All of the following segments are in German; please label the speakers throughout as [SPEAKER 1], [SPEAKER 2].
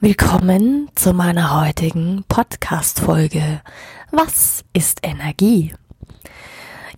[SPEAKER 1] Willkommen zu meiner heutigen Podcast-Folge. Was ist Energie?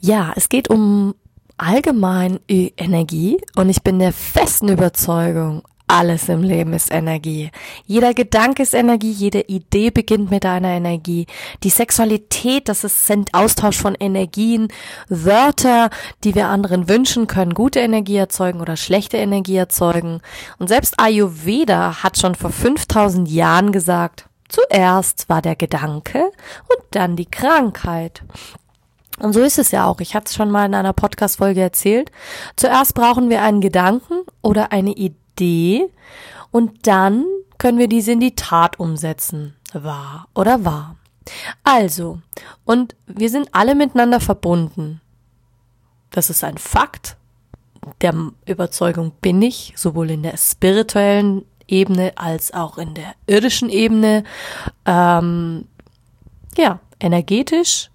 [SPEAKER 1] Ja, es geht um allgemein Energie und ich bin der festen Überzeugung, alles im Leben ist Energie. Jeder Gedanke ist Energie, jede Idee beginnt mit einer Energie. Die Sexualität, das ist, Austausch von Energien. Wörter, die wir anderen wünschen, können gute Energie erzeugen oder schlechte Energie erzeugen. Und selbst Ayurveda hat schon vor 5000 Jahren gesagt, zuerst war der Gedanke und dann die Krankheit. Und so ist es ja auch. Ich hatte es schon mal in einer Podcast-Folge erzählt. Zuerst brauchen wir einen Gedanken oder eine Idee Idee und dann können wir diese in die Tat umsetzen. Wahr oder wahr. Also, und wir sind alle miteinander verbunden. Das ist ein Fakt. Der Überzeugung bin ich, sowohl in der spirituellen Ebene als auch in der irdischen Ebene. Ähm, ja, energetisch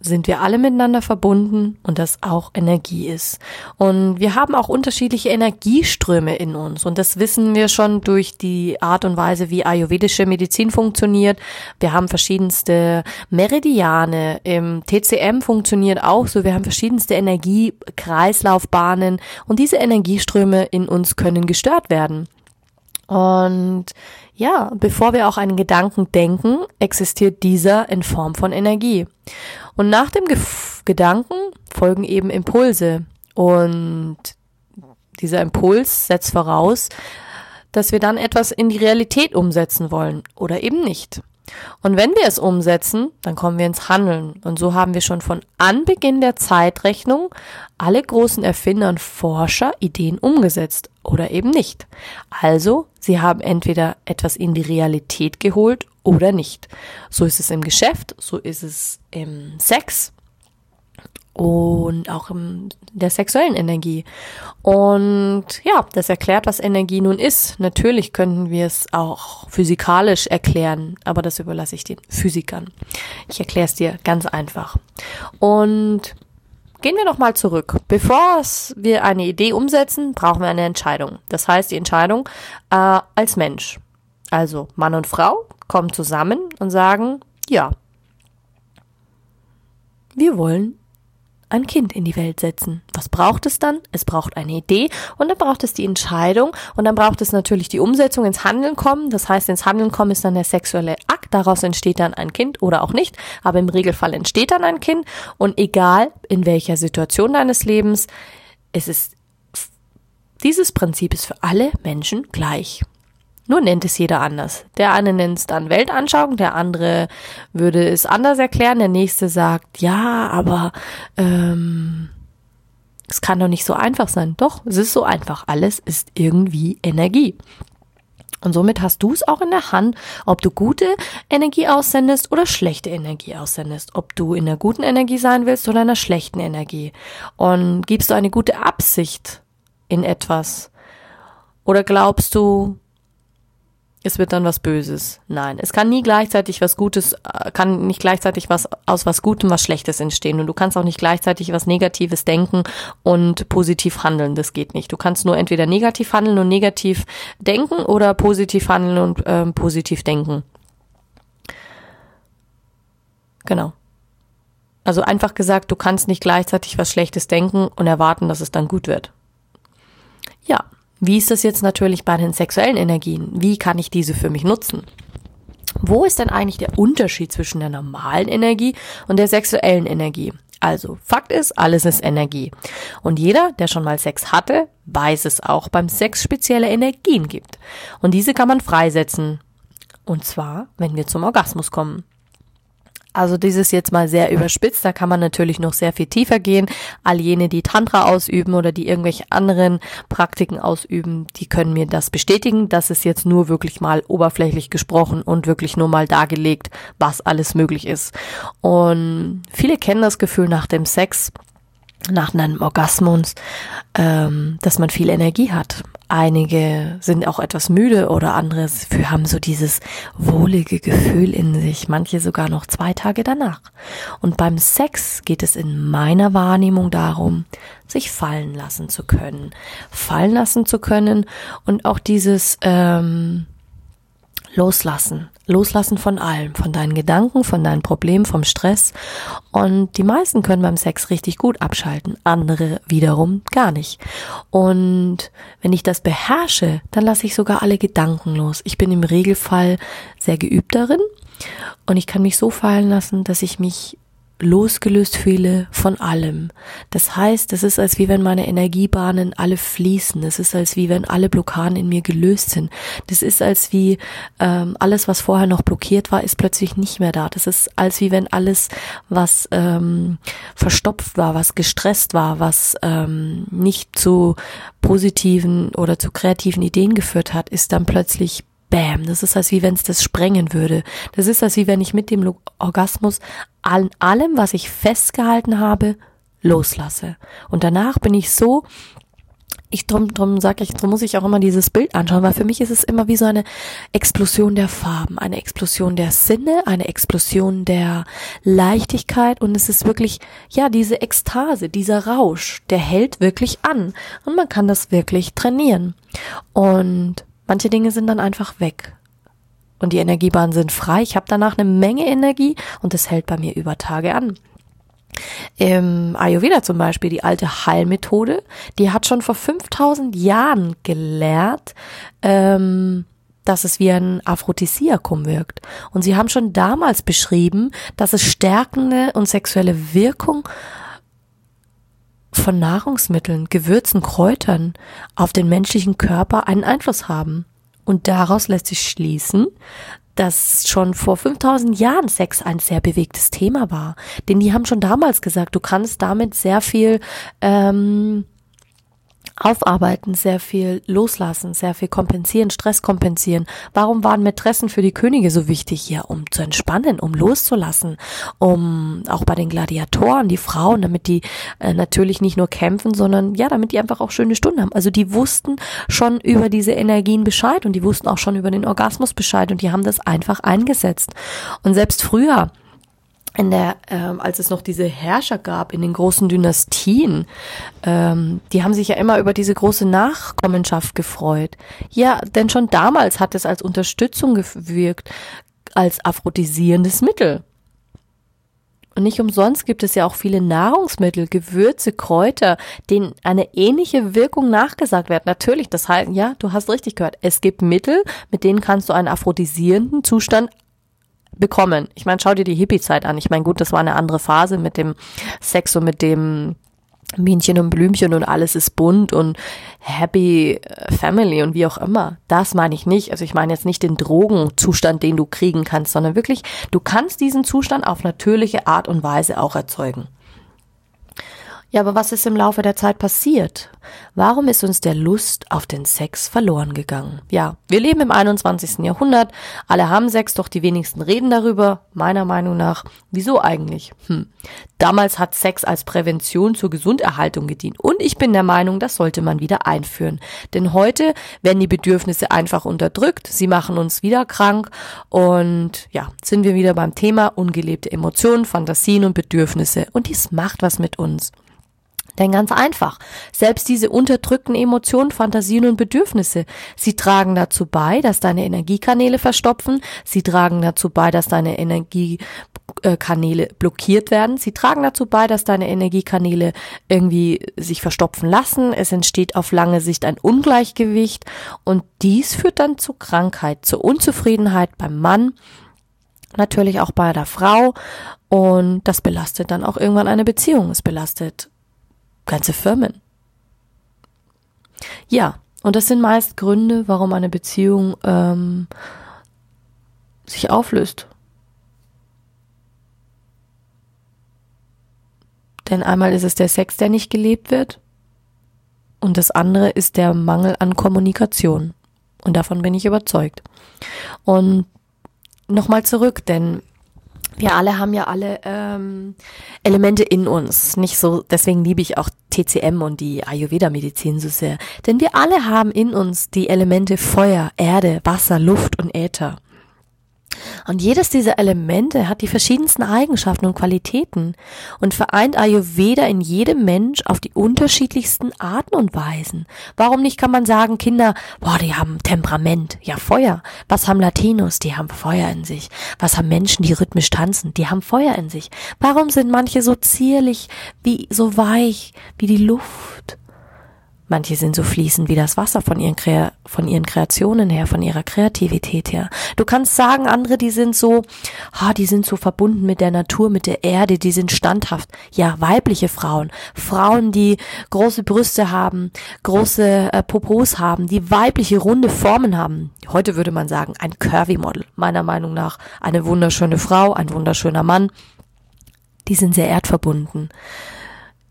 [SPEAKER 1] sind wir alle miteinander verbunden und das auch Energie ist. Und wir haben auch unterschiedliche Energieströme in uns und das wissen wir schon durch die Art und Weise, wie ayurvedische Medizin funktioniert. Wir haben verschiedenste Meridiane, im TCM funktioniert auch so, wir haben verschiedenste Energiekreislaufbahnen und diese Energieströme in uns können gestört werden. Und ja, bevor wir auch einen Gedanken denken, existiert dieser in Form von Energie. Und nach dem Gef Gedanken folgen eben Impulse. Und dieser Impuls setzt voraus, dass wir dann etwas in die Realität umsetzen wollen oder eben nicht. Und wenn wir es umsetzen, dann kommen wir ins Handeln. Und so haben wir schon von Anbeginn der Zeitrechnung alle großen Erfinder und Forscher Ideen umgesetzt oder eben nicht. Also, sie haben entweder etwas in die Realität geholt oder nicht. So ist es im Geschäft, so ist es im Sex, und auch in der sexuellen Energie. Und ja, das erklärt, was Energie nun ist. Natürlich könnten wir es auch physikalisch erklären, aber das überlasse ich den Physikern. Ich erkläre es dir ganz einfach. Und gehen wir nochmal zurück. Bevor wir eine Idee umsetzen, brauchen wir eine Entscheidung. Das heißt, die Entscheidung äh, als Mensch. Also Mann und Frau kommen zusammen und sagen, ja, wir wollen ein Kind in die Welt setzen. Was braucht es dann? Es braucht eine Idee und dann braucht es die Entscheidung und dann braucht es natürlich die Umsetzung ins Handeln kommen. Das heißt, ins Handeln kommen ist dann der sexuelle Akt. Daraus entsteht dann ein Kind oder auch nicht. Aber im Regelfall entsteht dann ein Kind und egal in welcher Situation deines Lebens, es ist, dieses Prinzip ist für alle Menschen gleich. Nur nennt es jeder anders. Der eine nennt es dann Weltanschauung, der andere würde es anders erklären, der nächste sagt, ja, aber ähm, es kann doch nicht so einfach sein. Doch, es ist so einfach. Alles ist irgendwie Energie. Und somit hast du es auch in der Hand, ob du gute Energie aussendest oder schlechte Energie aussendest. Ob du in der guten Energie sein willst oder in der schlechten Energie. Und gibst du eine gute Absicht in etwas? Oder glaubst du, es wird dann was Böses. Nein, es kann nie gleichzeitig was Gutes, äh, kann nicht gleichzeitig was aus was Gutem was Schlechtes entstehen. Und du kannst auch nicht gleichzeitig was Negatives denken und positiv handeln. Das geht nicht. Du kannst nur entweder negativ handeln und negativ denken oder positiv handeln und ähm, positiv denken. Genau. Also einfach gesagt, du kannst nicht gleichzeitig was Schlechtes denken und erwarten, dass es dann gut wird. Ja, wie ist das jetzt natürlich bei den sexuellen Energien? Wie kann ich diese für mich nutzen? Wo ist denn eigentlich der Unterschied zwischen der normalen Energie und der sexuellen Energie? Also, Fakt ist, alles ist Energie. Und jeder, der schon mal Sex hatte, weiß es auch beim Sex spezielle Energien gibt. Und diese kann man freisetzen. Und zwar, wenn wir zum Orgasmus kommen. Also dieses jetzt mal sehr überspitzt, da kann man natürlich noch sehr viel tiefer gehen. All jene, die Tantra ausüben oder die irgendwelche anderen Praktiken ausüben, die können mir das bestätigen. Das ist jetzt nur wirklich mal oberflächlich gesprochen und wirklich nur mal dargelegt, was alles möglich ist. Und viele kennen das Gefühl nach dem Sex, nach einem Orgasmus, ähm, dass man viel Energie hat. Einige sind auch etwas müde oder andere haben so dieses wohlige Gefühl in sich, manche sogar noch zwei Tage danach. Und beim Sex geht es in meiner Wahrnehmung darum, sich fallen lassen zu können, fallen lassen zu können und auch dieses ähm, Loslassen, loslassen von allem, von deinen Gedanken, von deinen Problemen, vom Stress. Und die meisten können beim Sex richtig gut abschalten, andere wiederum gar nicht. Und wenn ich das beherrsche, dann lasse ich sogar alle Gedanken los. Ich bin im Regelfall sehr geübt darin und ich kann mich so fallen lassen, dass ich mich losgelöst fühle von allem. Das heißt, es ist als wie wenn meine Energiebahnen alle fließen. Es ist als wie wenn alle Blockaden in mir gelöst sind. Das ist als wie ähm, alles, was vorher noch blockiert war, ist plötzlich nicht mehr da. Das ist als wie wenn alles, was ähm, verstopft war, was gestresst war, was ähm, nicht zu positiven oder zu kreativen Ideen geführt hat, ist dann plötzlich Bam, das ist als wie wenn es das sprengen würde. Das ist als wie wenn ich mit dem Orgasmus an allem, was ich festgehalten habe, loslasse. Und danach bin ich so, ich drum, drum sag ich, drum muss ich auch immer dieses Bild anschauen, weil für mich ist es immer wie so eine Explosion der Farben, eine Explosion der Sinne, eine Explosion der Leichtigkeit und es ist wirklich, ja, diese Ekstase, dieser Rausch, der hält wirklich an und man kann das wirklich trainieren. Und Manche Dinge sind dann einfach weg. Und die Energiebahnen sind frei. Ich habe danach eine Menge Energie und das hält bei mir über Tage an. Im Ayurveda zum Beispiel, die alte Heilmethode, die hat schon vor 5000 Jahren gelehrt, ähm, dass es wie ein Aphrodisiakum wirkt. Und sie haben schon damals beschrieben, dass es stärkende und sexuelle Wirkung von Nahrungsmitteln, Gewürzen, Kräutern auf den menschlichen Körper einen Einfluss haben. Und daraus lässt sich schließen, dass schon vor 5000 Jahren Sex ein sehr bewegtes Thema war. Denn die haben schon damals gesagt, du kannst damit sehr viel ähm, aufarbeiten, sehr viel loslassen, sehr viel kompensieren, Stress kompensieren. Warum waren Mätressen für die Könige so wichtig hier? Um zu entspannen, um loszulassen, um auch bei den Gladiatoren, die Frauen, damit die äh, natürlich nicht nur kämpfen, sondern ja, damit die einfach auch schöne Stunden haben. Also die wussten schon über diese Energien Bescheid und die wussten auch schon über den Orgasmus Bescheid und die haben das einfach eingesetzt. Und selbst früher, in der, ähm, als es noch diese Herrscher gab in den großen Dynastien, ähm, die haben sich ja immer über diese große Nachkommenschaft gefreut. Ja, denn schon damals hat es als Unterstützung gewirkt, als aphrodisierendes Mittel. Und nicht umsonst gibt es ja auch viele Nahrungsmittel, Gewürze, Kräuter, denen eine ähnliche Wirkung nachgesagt wird. Natürlich, das heißt, ja, du hast richtig gehört. Es gibt Mittel, mit denen kannst du einen aphrodisierenden Zustand bekommen. Ich meine, schau dir die Hippie-Zeit an. Ich meine, gut, das war eine andere Phase mit dem Sex und mit dem Bienchen und Blümchen und alles ist bunt und happy äh, family und wie auch immer. Das meine ich nicht. Also ich meine jetzt nicht den Drogenzustand, den du kriegen kannst, sondern wirklich, du kannst diesen Zustand auf natürliche Art und Weise auch erzeugen. Ja, aber was ist im Laufe der Zeit passiert? Warum ist uns der Lust auf den Sex verloren gegangen? Ja, wir leben im 21. Jahrhundert, alle haben Sex, doch die wenigsten reden darüber, meiner Meinung nach. Wieso eigentlich? Hm. Damals hat Sex als Prävention zur Gesunderhaltung gedient und ich bin der Meinung, das sollte man wieder einführen. Denn heute werden die Bedürfnisse einfach unterdrückt, sie machen uns wieder krank und ja, sind wir wieder beim Thema ungelebte Emotionen, Fantasien und Bedürfnisse und dies macht was mit uns. Denn ganz einfach, selbst diese unterdrückten Emotionen, Fantasien und Bedürfnisse, sie tragen dazu bei, dass deine Energiekanäle verstopfen, sie tragen dazu bei, dass deine Energiekanäle blockiert werden, sie tragen dazu bei, dass deine Energiekanäle irgendwie sich verstopfen lassen, es entsteht auf lange Sicht ein Ungleichgewicht und dies führt dann zu Krankheit, zur Unzufriedenheit beim Mann, natürlich auch bei der Frau und das belastet dann auch irgendwann eine Beziehung, es belastet ganze Firmen. Ja, und das sind meist Gründe, warum eine Beziehung ähm, sich auflöst. Denn einmal ist es der Sex, der nicht gelebt wird, und das andere ist der Mangel an Kommunikation. Und davon bin ich überzeugt. Und nochmal zurück, denn wir alle haben ja alle ähm, Elemente in uns. Nicht so, deswegen liebe ich auch TCM und die Ayurveda-Medizin so sehr. Denn wir alle haben in uns die Elemente Feuer, Erde, Wasser, Luft und Äther. Und jedes dieser Elemente hat die verschiedensten Eigenschaften und Qualitäten und vereint Ayurveda in jedem Mensch auf die unterschiedlichsten Arten und Weisen. Warum nicht kann man sagen, Kinder, boah, die haben Temperament, ja Feuer. Was haben Latinos? Die haben Feuer in sich. Was haben Menschen, die rhythmisch tanzen? Die haben Feuer in sich. Warum sind manche so zierlich, wie so weich, wie die Luft? Manche sind so fließend wie das Wasser von ihren, Krea von ihren Kreationen her, von ihrer Kreativität her. Du kannst sagen, andere, die sind so, ah, die sind so verbunden mit der Natur, mit der Erde, die sind standhaft. Ja, weibliche Frauen, Frauen, die große Brüste haben, große äh, Popos haben, die weibliche runde Formen haben. Heute würde man sagen, ein Curvy Model. Meiner Meinung nach eine wunderschöne Frau, ein wunderschöner Mann. Die sind sehr erdverbunden.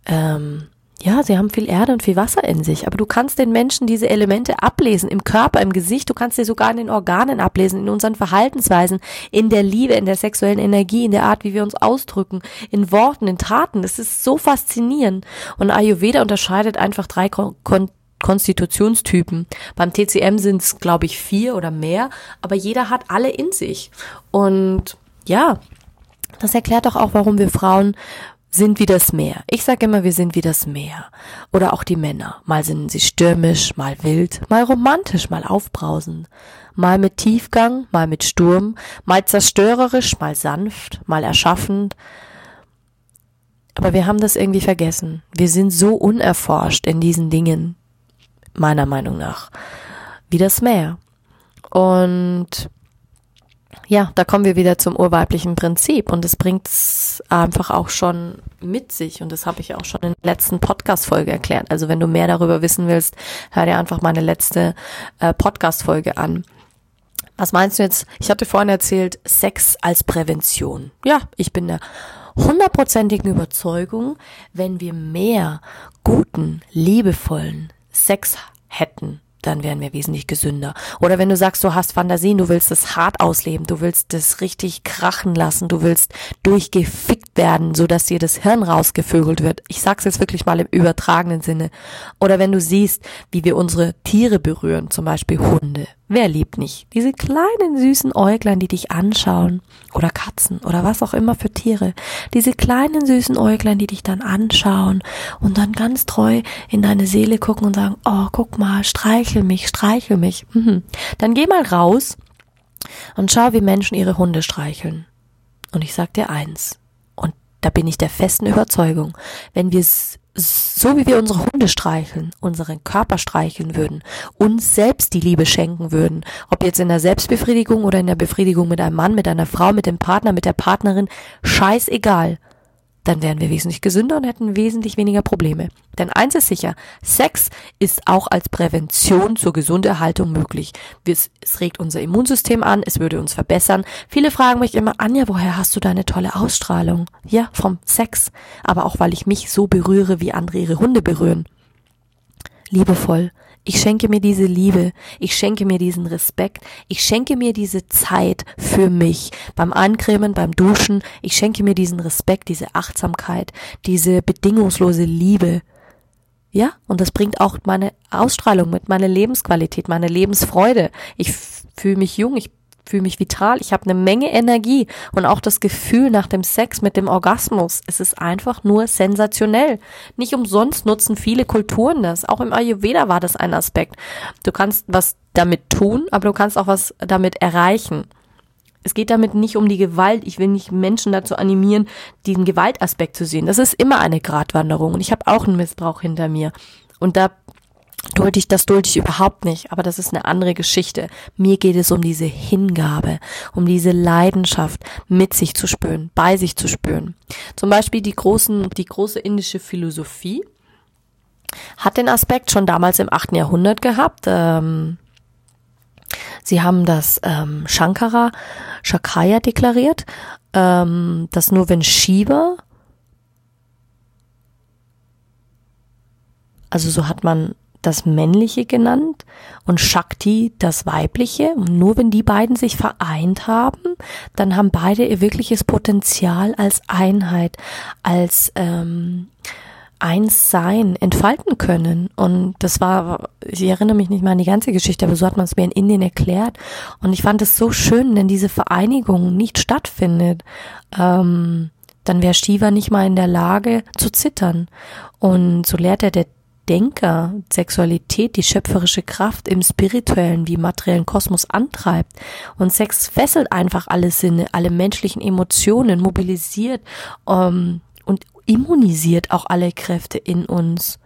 [SPEAKER 1] Ähm, ja, sie haben viel Erde und viel Wasser in sich, aber du kannst den Menschen diese Elemente ablesen, im Körper, im Gesicht, du kannst sie sogar in den Organen ablesen, in unseren Verhaltensweisen, in der Liebe, in der sexuellen Energie, in der Art, wie wir uns ausdrücken, in Worten, in Taten. Das ist so faszinierend. Und Ayurveda unterscheidet einfach drei Kon Kon Konstitutionstypen. Beim TCM sind es, glaube ich, vier oder mehr, aber jeder hat alle in sich. Und ja, das erklärt doch auch, warum wir Frauen sind wie das Meer. Ich sage immer, wir sind wie das Meer. Oder auch die Männer. Mal sind sie stürmisch, mal wild, mal romantisch, mal aufbrausend. Mal mit Tiefgang, mal mit Sturm, mal zerstörerisch, mal sanft, mal erschaffend. Aber wir haben das irgendwie vergessen. Wir sind so unerforscht in diesen Dingen, meiner Meinung nach, wie das Meer. Und ja, da kommen wir wieder zum urweiblichen Prinzip und es bringt es einfach auch schon mit sich und das habe ich auch schon in der letzten Podcast-Folge erklärt. Also wenn du mehr darüber wissen willst, hör dir einfach meine letzte äh, Podcast-Folge an. Was meinst du jetzt? Ich hatte vorhin erzählt, Sex als Prävention. Ja, ich bin der hundertprozentigen Überzeugung, wenn wir mehr guten, liebevollen Sex hätten, dann wären wir wesentlich gesünder. Oder wenn du sagst, du hast Fantasien, du willst es hart ausleben, du willst es richtig krachen lassen, du willst durchgefickt werden, so dass dir das Hirn rausgevögelt wird. Ich sag's jetzt wirklich mal im übertragenen Sinne. Oder wenn du siehst, wie wir unsere Tiere berühren, zum Beispiel Hunde, Wer liebt nicht? Diese kleinen süßen Äuglein, die dich anschauen. Oder Katzen oder was auch immer für Tiere. Diese kleinen süßen Äuglein, die dich dann anschauen und dann ganz treu in deine Seele gucken und sagen, oh, guck mal, streichel mich, streichel mich. Mhm. Dann geh mal raus und schau, wie Menschen ihre Hunde streicheln. Und ich sag dir eins. Da bin ich der festen Überzeugung. Wenn wir so wie wir unsere Hunde streicheln, unseren Körper streicheln würden, uns selbst die Liebe schenken würden, ob jetzt in der Selbstbefriedigung oder in der Befriedigung mit einem Mann, mit einer Frau, mit dem Partner, mit der Partnerin, scheißegal dann wären wir wesentlich gesünder und hätten wesentlich weniger Probleme. Denn eins ist sicher, Sex ist auch als Prävention zur Gesunderhaltung möglich. Es, es regt unser Immunsystem an, es würde uns verbessern. Viele fragen mich immer, Anja, woher hast du deine tolle Ausstrahlung? Ja, vom Sex, aber auch weil ich mich so berühre, wie andere ihre Hunde berühren. Liebevoll, ich schenke mir diese Liebe, ich schenke mir diesen Respekt, ich schenke mir diese Zeit für mich. Beim Eincremen, beim Duschen, ich schenke mir diesen Respekt, diese Achtsamkeit, diese bedingungslose Liebe. Ja, und das bringt auch meine Ausstrahlung mit, meine Lebensqualität, meine Lebensfreude. Ich fühle mich jung, ich fühle mich vital, ich habe eine Menge Energie und auch das Gefühl nach dem Sex mit dem Orgasmus. Es ist einfach nur sensationell. Nicht umsonst nutzen viele Kulturen das. Auch im Ayurveda war das ein Aspekt. Du kannst was damit tun, aber du kannst auch was damit erreichen. Es geht damit nicht um die Gewalt. Ich will nicht Menschen dazu animieren, diesen Gewaltaspekt zu sehen. Das ist immer eine Gratwanderung und ich habe auch einen Missbrauch hinter mir. Und da dulde ich, das dulde ich überhaupt nicht, aber das ist eine andere Geschichte. Mir geht es um diese Hingabe, um diese Leidenschaft mit sich zu spüren, bei sich zu spüren. Zum Beispiel die großen, die große indische Philosophie hat den Aspekt schon damals im achten Jahrhundert gehabt. Ähm, sie haben das ähm, Shankara, Shakraya deklariert, ähm, dass nur wenn Shiva also so hat man das Männliche genannt und Shakti das Weibliche. Und nur wenn die beiden sich vereint haben, dann haben beide ihr wirkliches Potenzial als Einheit, als ähm, eins sein, entfalten können. Und das war, ich erinnere mich nicht mal an die ganze Geschichte, aber so hat man es mir in Indien erklärt. Und ich fand es so schön, wenn diese Vereinigung nicht stattfindet. Ähm, dann wäre Shiva nicht mal in der Lage zu zittern. Und so lehrt er der Denker Sexualität die schöpferische Kraft im spirituellen wie materiellen Kosmos antreibt. Und Sex fesselt einfach alle Sinne, alle menschlichen Emotionen, mobilisiert ähm, und immunisiert auch alle Kräfte in uns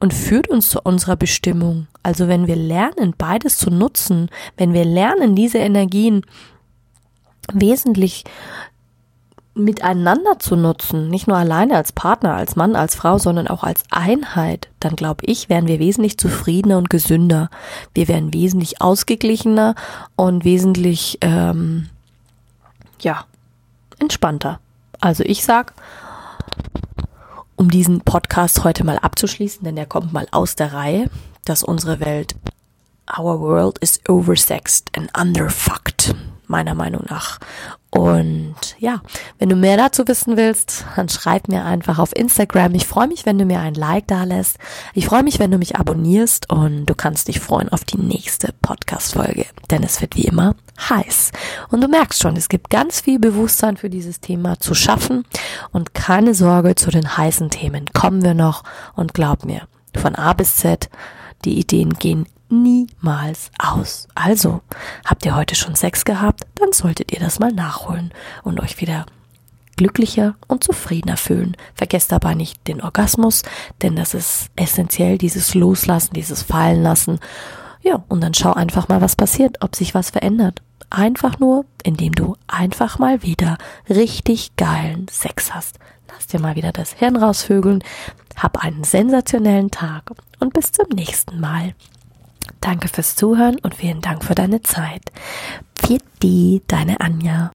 [SPEAKER 1] und führt uns zu unserer Bestimmung. Also wenn wir lernen, beides zu nutzen, wenn wir lernen, diese Energien wesentlich miteinander zu nutzen, nicht nur alleine als Partner, als Mann, als Frau, sondern auch als Einheit, dann glaube ich, wären wir wesentlich zufriedener und gesünder. Wir wären wesentlich ausgeglichener und wesentlich, ähm, ja, entspannter. Also ich sag, um diesen Podcast heute mal abzuschließen, denn der kommt mal aus der Reihe, dass unsere Welt, our world is oversexed and underfucked meiner Meinung nach. Und ja, wenn du mehr dazu wissen willst, dann schreib mir einfach auf Instagram. Ich freue mich, wenn du mir ein Like da lässt. Ich freue mich, wenn du mich abonnierst und du kannst dich freuen auf die nächste Podcast-Folge, denn es wird wie immer heiß. Und du merkst schon, es gibt ganz viel Bewusstsein für dieses Thema zu schaffen und keine Sorge, zu den heißen Themen kommen wir noch und glaub mir, von A bis Z, die Ideen gehen niemals aus. Also, habt ihr heute schon Sex gehabt, dann solltet ihr das mal nachholen und euch wieder glücklicher und zufriedener fühlen. Vergesst dabei nicht den Orgasmus, denn das ist essentiell, dieses Loslassen, dieses Fallen lassen. Ja, und dann schau einfach mal, was passiert, ob sich was verändert. Einfach nur, indem du einfach mal wieder richtig geilen Sex hast. Lass dir mal wieder das Hirn rausvögeln. Hab einen sensationellen Tag und bis zum nächsten Mal. Danke fürs Zuhören und vielen Dank für deine Zeit. Viert die, deine Anja.